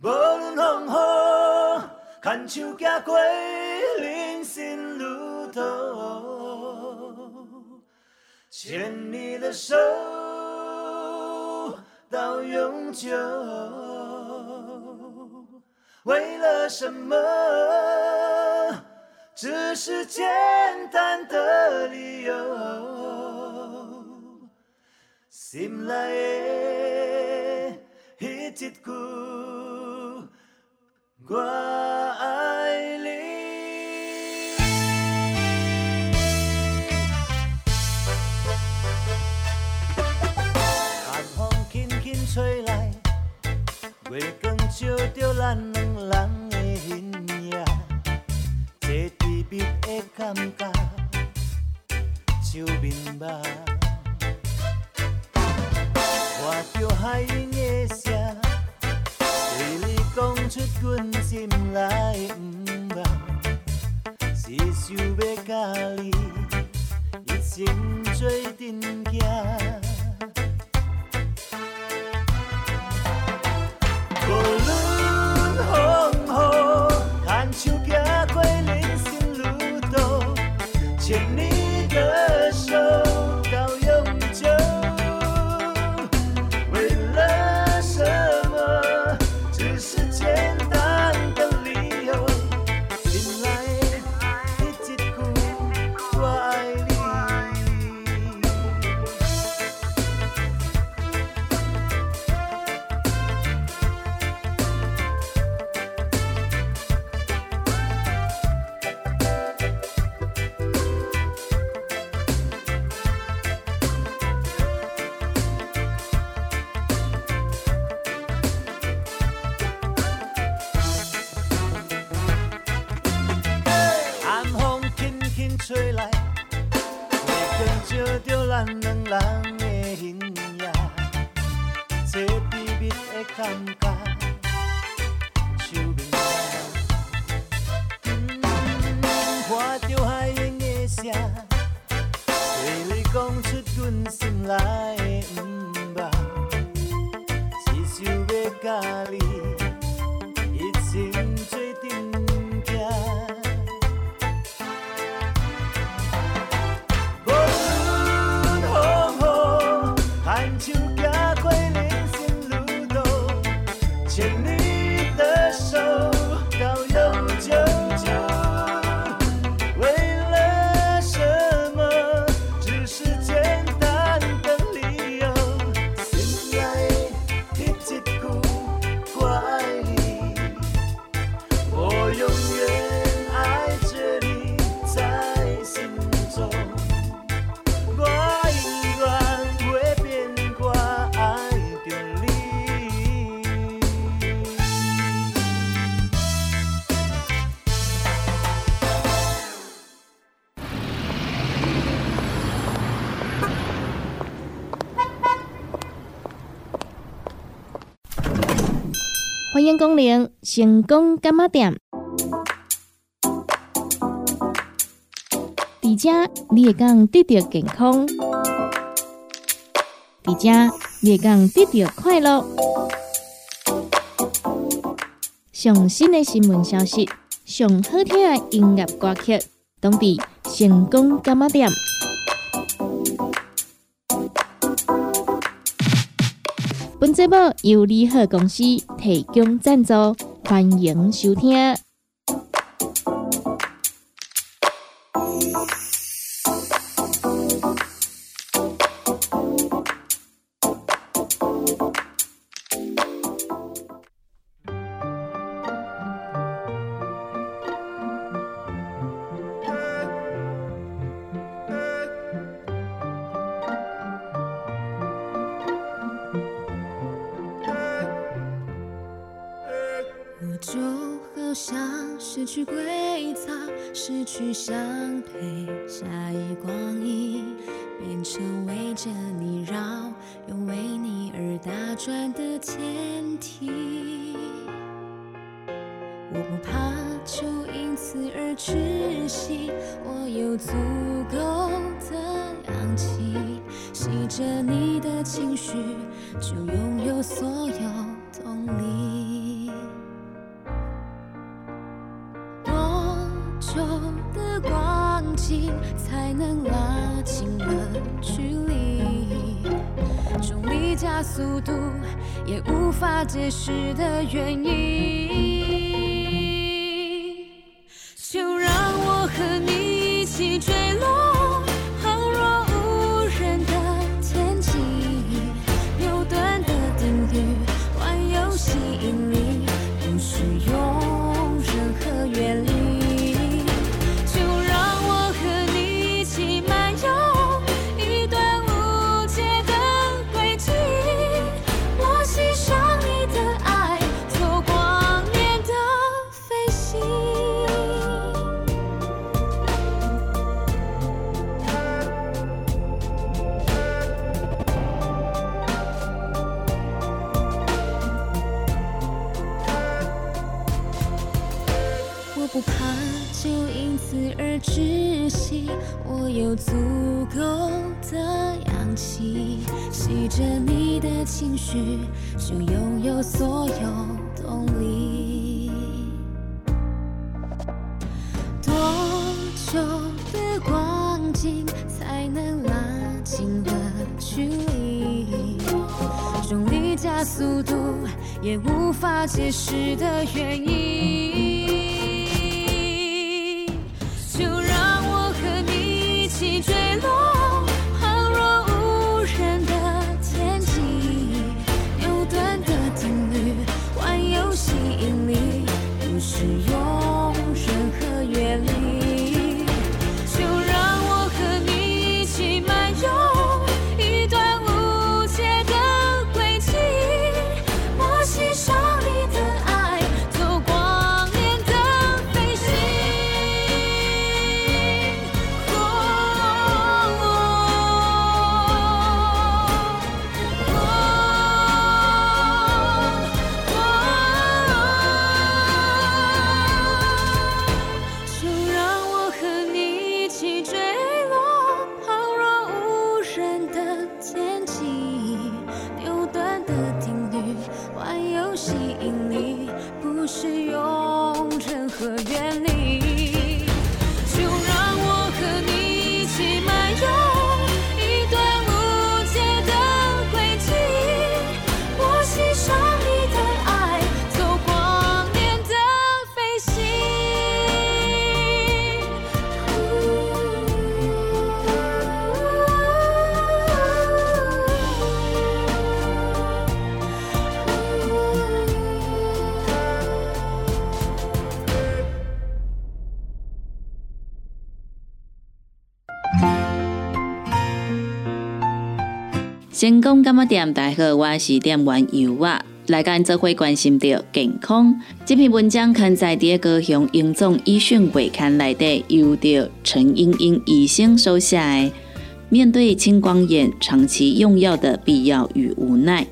无论风雨，牵手行过人生路途，牵你的手到永久。为了什么？只是简单的理由。心内的“我爱你”。寒风轻轻吹来，月光照着咱两人的形影，这甜蜜的感觉像面目。看着海鹰的声，对你出阮心内的不梦，是想要甲你一生做阵行。哪里功能成功干妈店。伫遮你会讲得到健康，伫遮你会讲得到快乐。上新的新闻消息，上好听的音乐歌曲，拢伫成功干妈店。节目由利好公司提供赞助，欢迎收听。近，才能拉近了距离。重力加速度，也无法解释的原因。也无法解释的原因。成功干么店，大家好，我是店员尤啊。来跟做伙关心到健康，这篇文章刊载伫高雄英总医讯会刊内底，由着陈英英医生手写。面对青光眼长期用药的必要与无奈，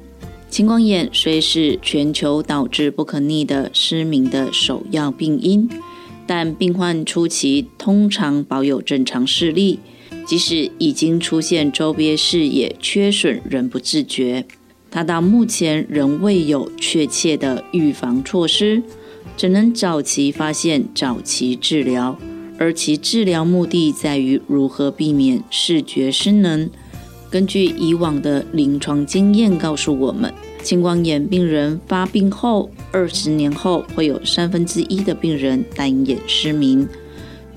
青光眼虽是全球导致不可逆的失明的首要病因，但病患初期通常保有正常视力。即使已经出现周边视野缺损，仍不自觉。他到目前仍未有确切的预防措施，只能早期发现、早期治疗，而其治疗目的在于如何避免视觉失能。根据以往的临床经验告诉我们，青光眼病人发病后二十年后，会有三分之一的病人单眼失明。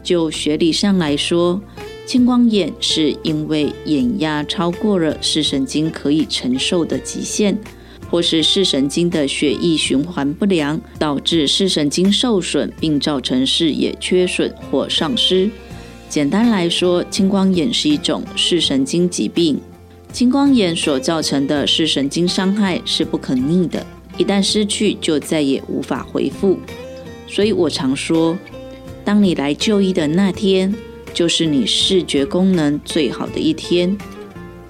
就学理上来说，青光眼是因为眼压超过了视神经可以承受的极限，或是视神经的血液循环不良，导致视神经受损，并造成视野缺损或丧失。简单来说，青光眼是一种视神经疾病。青光眼所造成的视神经伤害是不可逆的，一旦失去就再也无法恢复。所以我常说，当你来就医的那天，就是你视觉功能最好的一天。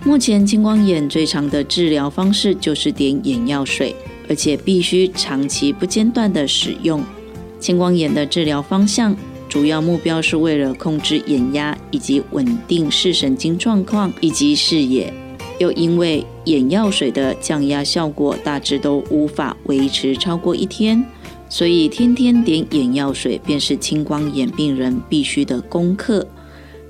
目前青光眼最常的治疗方式就是点眼药水，而且必须长期不间断的使用。青光眼的治疗方向主要目标是为了控制眼压以及稳定视神经状况以及视野。又因为眼药水的降压效果大致都无法维持超过一天，所以天天点眼药水便是青光眼病人必须的功课。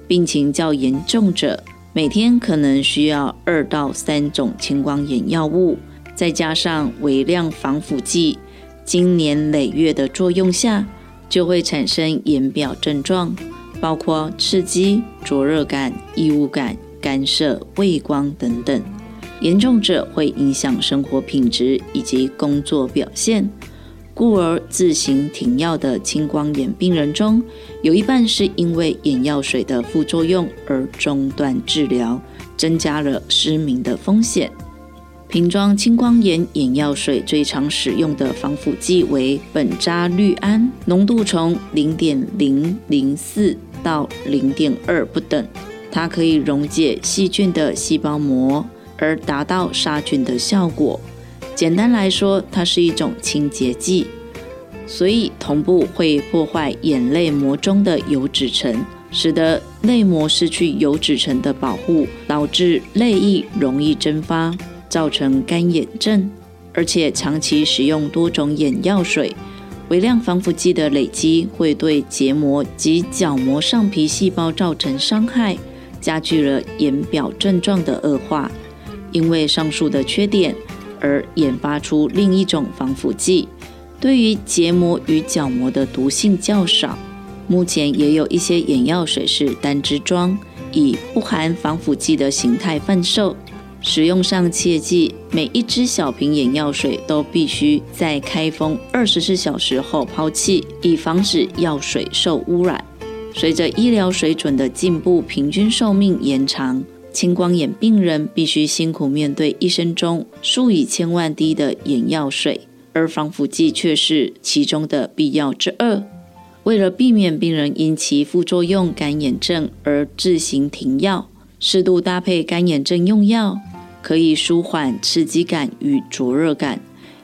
病情较严重者，每天可能需要二到三种青光眼药物，再加上微量防腐剂，经年累月的作用下，就会产生眼表症状，包括刺激、灼热感、异物感、干涉、畏光等等。严重者会影响生活品质以及工作表现。故而自行停药的青光眼病人中，有一半是因为眼药水的副作用而中断治疗，增加了失明的风险。瓶装青光眼眼药水最常使用的防腐剂为苯扎氯胺，浓度从零点零零四到零点二不等，它可以溶解细菌的细胞膜，而达到杀菌的效果。简单来说，它是一种清洁剂，所以同步会破坏眼泪膜中的油脂层，使得泪膜失去油脂层的保护，导致泪液容易蒸发，造成干眼症。而且长期使用多种眼药水，微量防腐剂的累积会对结膜及角膜上皮细胞造成伤害，加剧了眼表症状的恶化。因为上述的缺点。而研发出另一种防腐剂，对于结膜与角膜的毒性较少。目前也有一些眼药水是单支装，以不含防腐剂的形态贩售。使用上切记，每一支小瓶眼药水都必须在开封二十四小时后抛弃，以防止药水受污染。随着医疗水准的进步，平均寿命延长。青光眼病人必须辛苦面对一生中数以千万滴的眼药水，而防腐剂却是其中的必要之二。为了避免病人因其副作用干眼症而自行停药，适度搭配干眼症用药，可以舒缓刺激感与灼热感，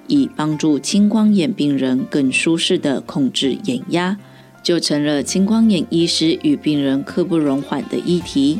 以帮助青光眼病人更舒适地控制眼压，就成了青光眼医师与病人刻不容缓的议题。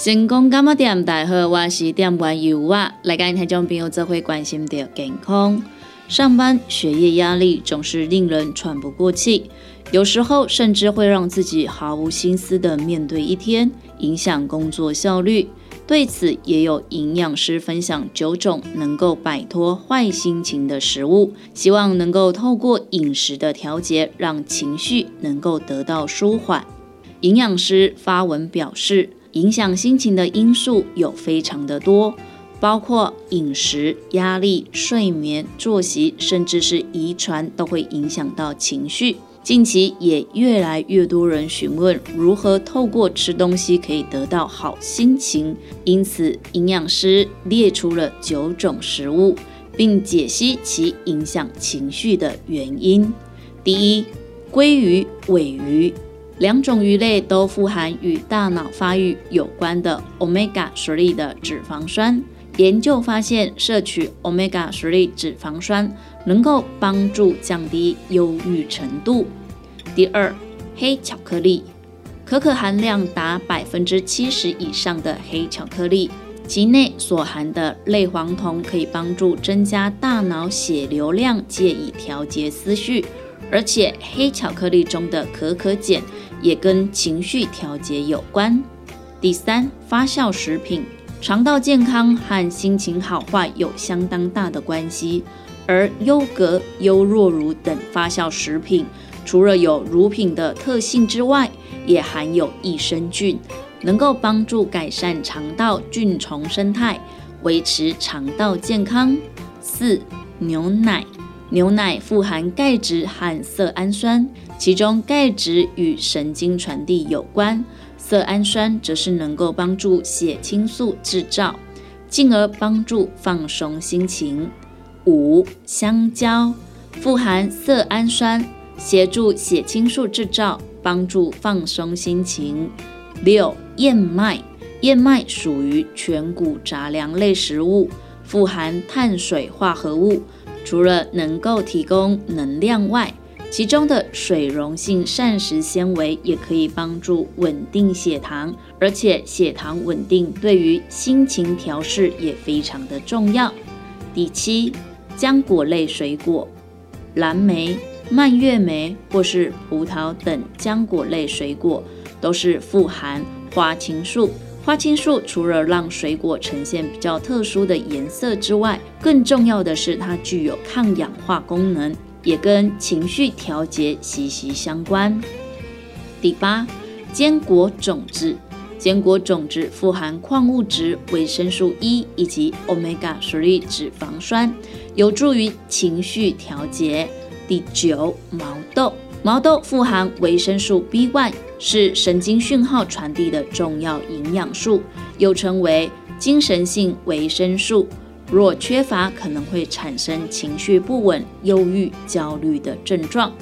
成功干么点？大好，我是店员尤啊。来跟听众朋友做会关心到健康。上班学业压力总是令人喘不过气，有时候甚至会让自己毫无心思的面对一天，影响工作效率。对此，也有营养师分享九种能够摆脱坏心情的食物，希望能够透过饮食的调节，让情绪能够得到舒缓。营养师发文表示。影响心情的因素有非常的多，包括饮食、压力、睡眠、作息，甚至是遗传，都会影响到情绪。近期也越来越多人询问如何透过吃东西可以得到好心情，因此营养师列出了九种食物，并解析其影响情绪的原因。第一，鲑鱼、尾鱼。两种鱼类都富含与大脑发育有关的 omega 3的脂肪酸。研究发现，摄取 omega 3脂肪酸能够帮助降低忧郁程度。第二，黑巧克力，可可含量达百分之七十以上的黑巧克力，其内所含的类黄酮可以帮助增加大脑血流量，借以调节思绪。而且，黑巧克力中的可可碱。也跟情绪调节有关。第三，发酵食品，肠道健康和心情好坏有相当大的关系。而优格、优酪乳等发酵食品，除了有乳品的特性之外，也含有益生菌，能够帮助改善肠道菌虫生态，维持肠道健康。四，牛奶。牛奶富含钙质和色氨酸，其中钙质与神经传递有关，色氨酸则是能够帮助血清素制造，进而帮助放松心情。五、香蕉富含色氨酸，协助血清素制造，帮助放松心情。六、燕麦，燕麦属于全谷杂粮类食物，富含碳水化合物。除了能够提供能量外，其中的水溶性膳食纤维也可以帮助稳定血糖，而且血糖稳定对于心情调试也非常的重要。第七，浆果类水果，蓝莓、蔓越莓或是葡萄等浆果类水果都是富含花青素。花青素除了让水果呈现比较特殊的颜色之外，更重要的是它具有抗氧化功能，也跟情绪调节息息相关。第八，坚果种子，坚果种子富含矿物质、维生素 E 以及 omega 3脂肪酸，有助于情绪调节。第九，毛豆。毛豆富含维生素 B1，是神经讯号传递的重要营养素，又称为精神性维生素。若缺乏，可能会产生情绪不稳、忧郁、焦虑的症状。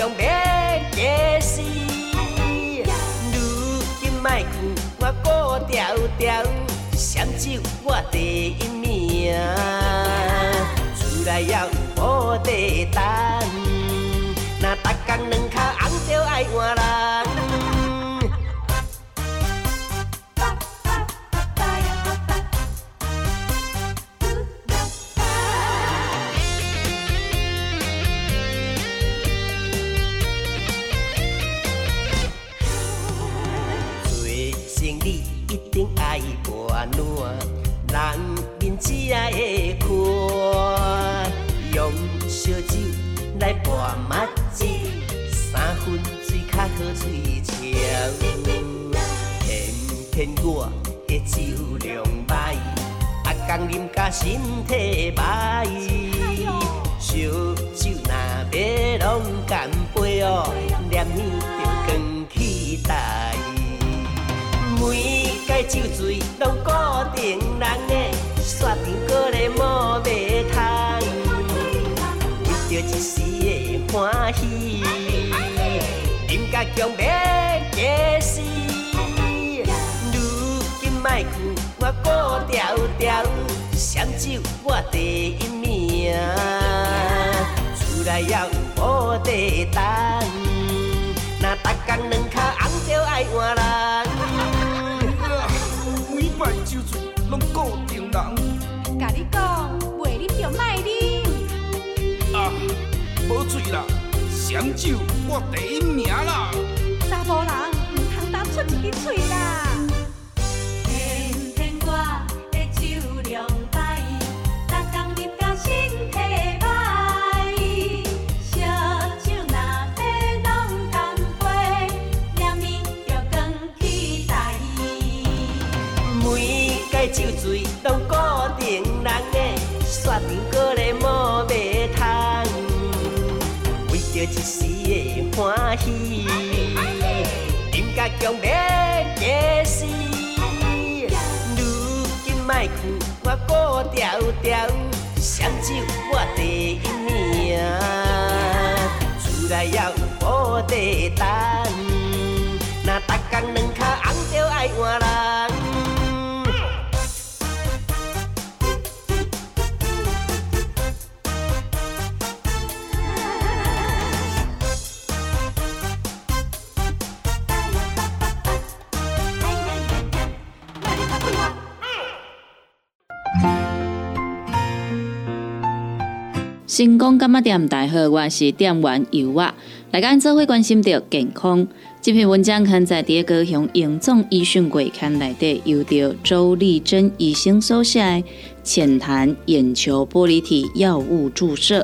饮甲强要假死。如今莫劝我孤条条，闪酒我第一名，厝内也有好地等，若逐工两脚红着爱换人。甲身体歹。烧酒若要拢干杯哦，念念着光起台。每届酒醉拢固定人的，刷定过咧无卖通，为着一时的欢喜，饮甲强要假死。如今莫劝我顾条条，闪酒我第一名，厝内也有无地等，若逐工两脚红着爱换人。每摆酒醉拢固定人，甲你讲，袂啉就卖啉。啊，无醉啦，闪酒我第一名啦。查甫人唔通当出一支嘴啦。酒醉拢固定人的，刷定过咧无卖通，为着一时的欢喜，饮甲强要假死。如今莫劝我顾条条，闪酒我第一名，厝内也有无地等，若逐工两脚红着爱换人。成功干嘛店大好，我是店员尤啊。来跟做会关心着健康。这篇文章刊在第高雄荣总医讯鬼刊内底，由着周丽珍医生所写《浅谈眼球玻璃体药物注射》。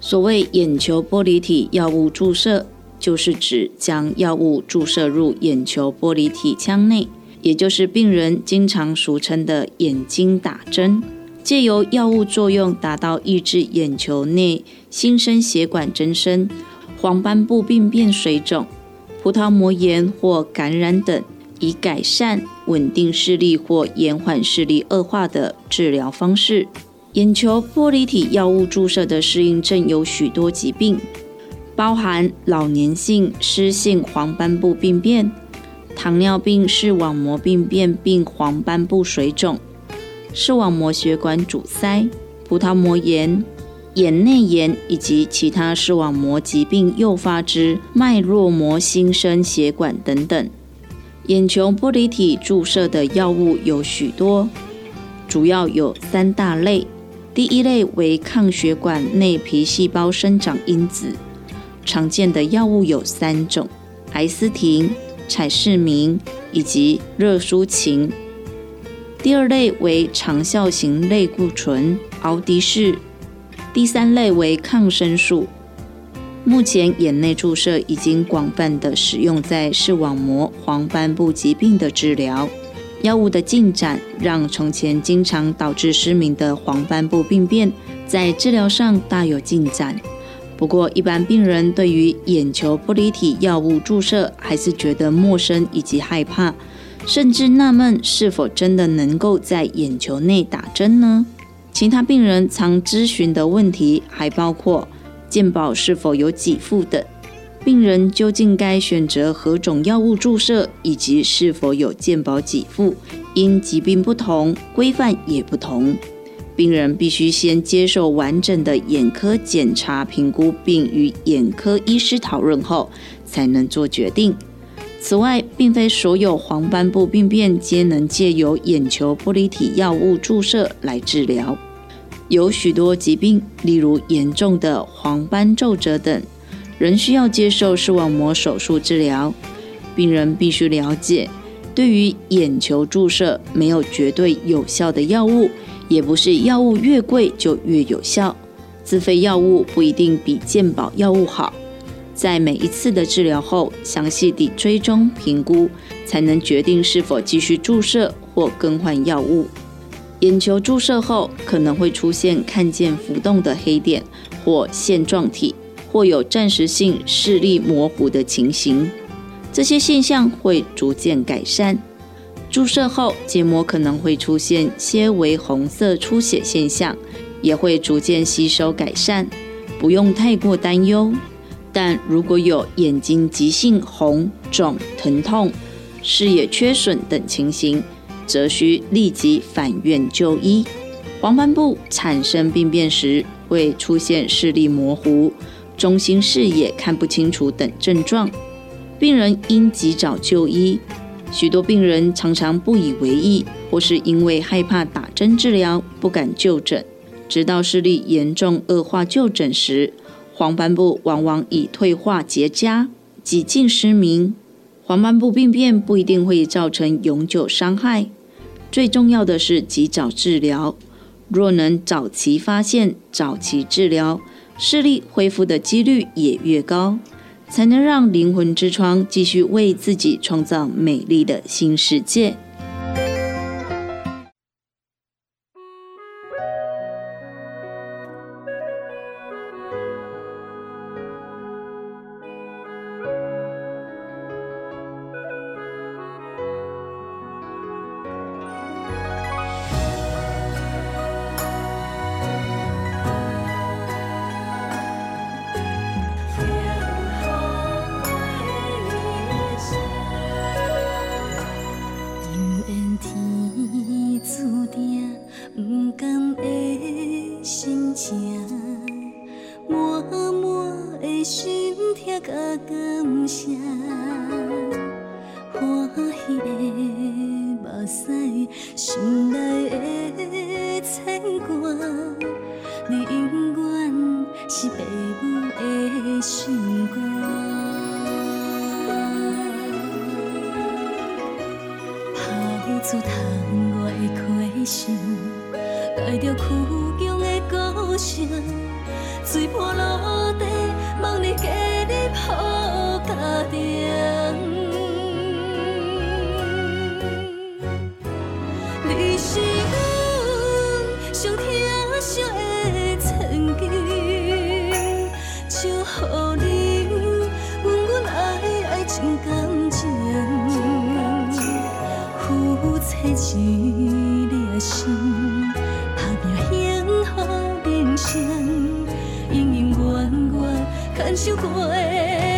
所谓眼球玻璃体药物注射，就是指将药物注射入眼球玻璃体腔内，也就是病人经常俗称的眼睛打针。借由药物作用，达到抑制眼球内新生血管增生、黄斑部病变、水肿、葡萄膜炎或感染等，以改善、稳定视力或延缓视力恶化的治疗方式。眼球玻璃体药物注射的适应症有许多疾病，包含老年性湿性黄斑部病变、糖尿病视网膜病变并黄斑部水肿。视网膜血管阻塞、葡萄膜炎、眼内炎以及其他视网膜疾病诱发之脉络膜新生血管等等。眼球玻璃体注射的药物有许多，主要有三大类。第一类为抗血管内皮细胞生长因子，常见的药物有三种：埃斯汀、采视明以及热舒嗪。第二类为长效型类固醇奥迪士，第三类为抗生素。目前眼内注射已经广泛的使用在视网膜黄斑部疾病的治疗。药物的进展让从前经常导致失明的黄斑部病变在治疗上大有进展。不过，一般病人对于眼球玻璃体药物注射还是觉得陌生以及害怕，甚至纳闷是否真的能够在眼球内打针呢？其他病人常咨询的问题还包括健保是否有给付等，病人究竟该选择何种药物注射，以及是否有健保给付，因疾病不同，规范也不同。病人必须先接受完整的眼科检查评估，并与眼科医师讨论后，才能做决定。此外，并非所有黄斑部病变皆能借由眼球玻璃体药物注射来治疗。有许多疾病，例如严重的黄斑皱褶等，仍需要接受视网膜手术治疗。病人必须了解，对于眼球注射没有绝对有效的药物。也不是药物越贵就越有效，自费药物不一定比健保药物好。在每一次的治疗后，详细地追踪评估，才能决定是否继续注射或更换药物。眼球注射后可能会出现看见浮动的黑点或线状体，或有暂时性视力模糊的情形，这些现象会逐渐改善。注射后，结膜可能会出现些微红色出血现象，也会逐渐吸收改善，不用太过担忧。但如果有眼睛急性红肿、疼痛、视野缺损等情形，则需立即返院就医。黄斑部产生病变时，会出现视力模糊、中心视野看不清楚等症状，病人应及早就医。许多病人常常不以为意，或是因为害怕打针治疗，不敢就诊，直到视力严重恶化就诊时，黄斑部往往已退化结痂，几近失明。黄斑部病变不一定会造成永久伤害，最重要的是及早治疗。若能早期发现、早期治疗，视力恢复的几率也越高。才能让灵魂之窗继续为自己创造美丽的新世界。足坛。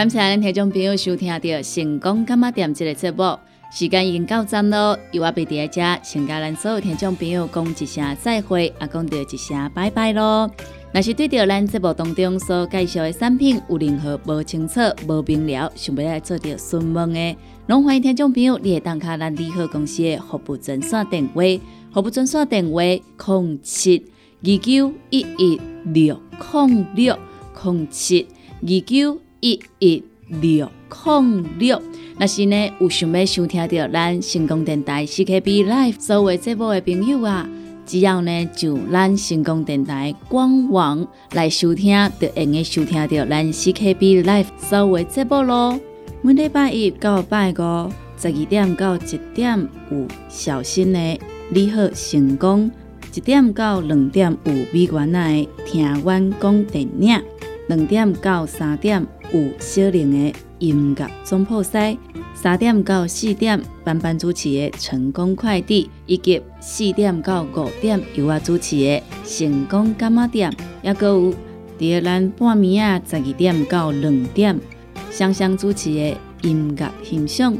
感谢咱听众朋友收听到《成功干嘛店》这个节目，时间已经到站咯，由我贝伫遮，先甲咱所有听众朋友讲一声再会，也讲到一声拜拜咯。若是对着咱节目当中所介绍的产品有任何无清楚、无明了，想要来做着询问的，拢欢迎听众朋友你会当卡咱利好公司的服务专线电话，服务专线电话零七二九一一六零六零七二九。一一六零六，若是呢有想要收听到咱成功电台 CKB Live 所有节目的朋友啊，只要呢就咱成功电台官网来收听，就用个收听到咱 CKB Live 所有节目咯。每礼拜一到拜五十二点到一点有小新的你好成功，一点到两点有美元的听阮讲电影，两点到三点。有小玲的音乐总铺西，三点到四点班班主持的成功快递，以及四点到五点由我主持的成功干妈店，也搁有伫咱半暝啊十二点到两点双双主持的音乐欣赏。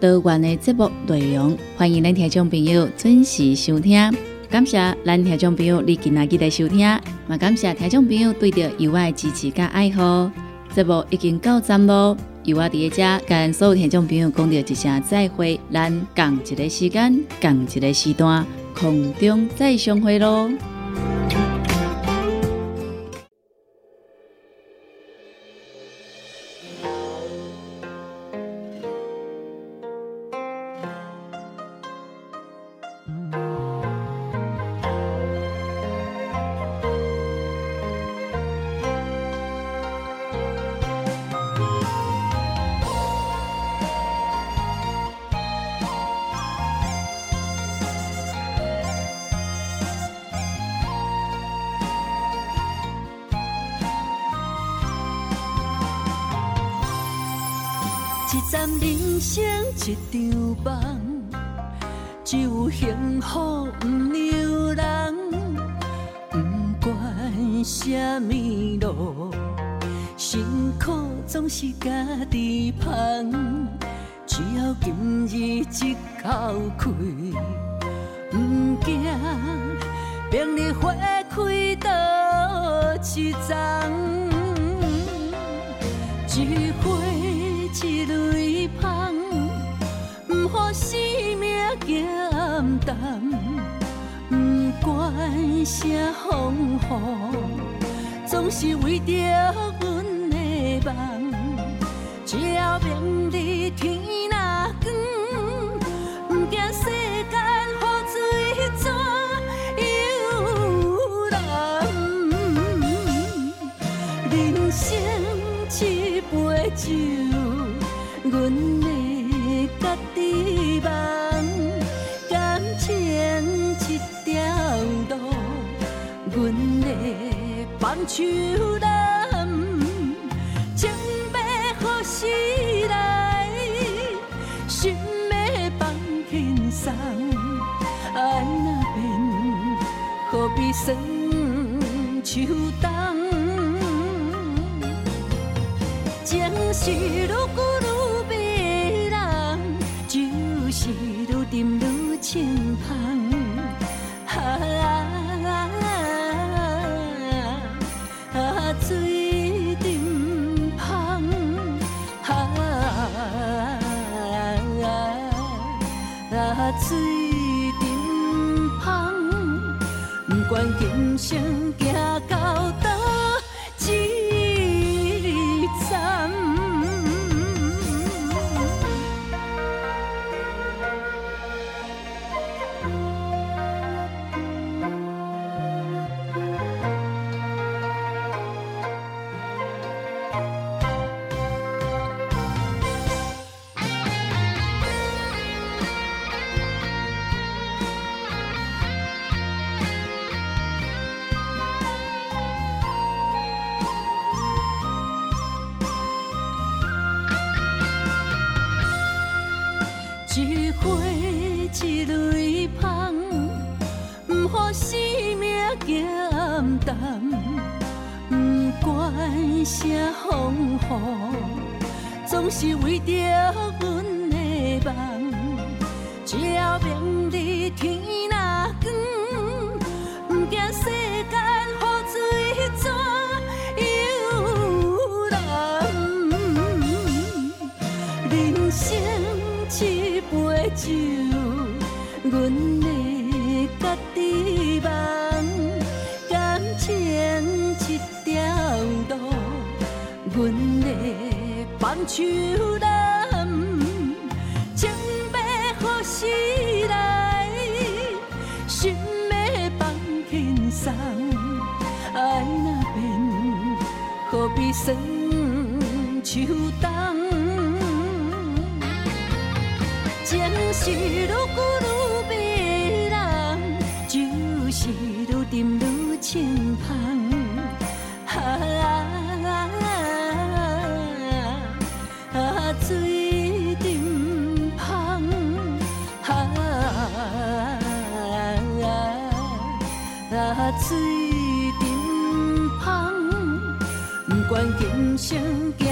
多元的节目内容，欢迎咱听众朋友准时收听。感谢咱听众朋友你今仔日的收听，也感谢听众朋友对着由我的支持甲爱好。节目已经到站咯，由我伫个遮跟所有听众朋友讲着一声再会，咱共一个时间，共一个时段，空中再相会咯。一站人生一场梦，只有幸福不留人。不管什么路，辛苦总是家己扛。只要今日一口气，不惊明日花开倒一丛。一花一蕊香，不予生命减淡。不管啥风雨，总是为着阮的梦。只要明日天若光，不惊世间雨水怎游人。人生一杯酒，阮的家己梦，感情一条路，阮的放手难，情要何时来，心要放轻松，爱若变，何必算秋冬？情是如故。沉愈清芳。啊啊，水沉芳，啊啊，水沉芳，不管今生行声风雨，总是为着阮的梦。只要明日天若光，不惊世间雨水怎游览。人生一杯酒，阮放手揽，情要何时来？心要放轻松，爱若变，何必算秋冬？情是如故今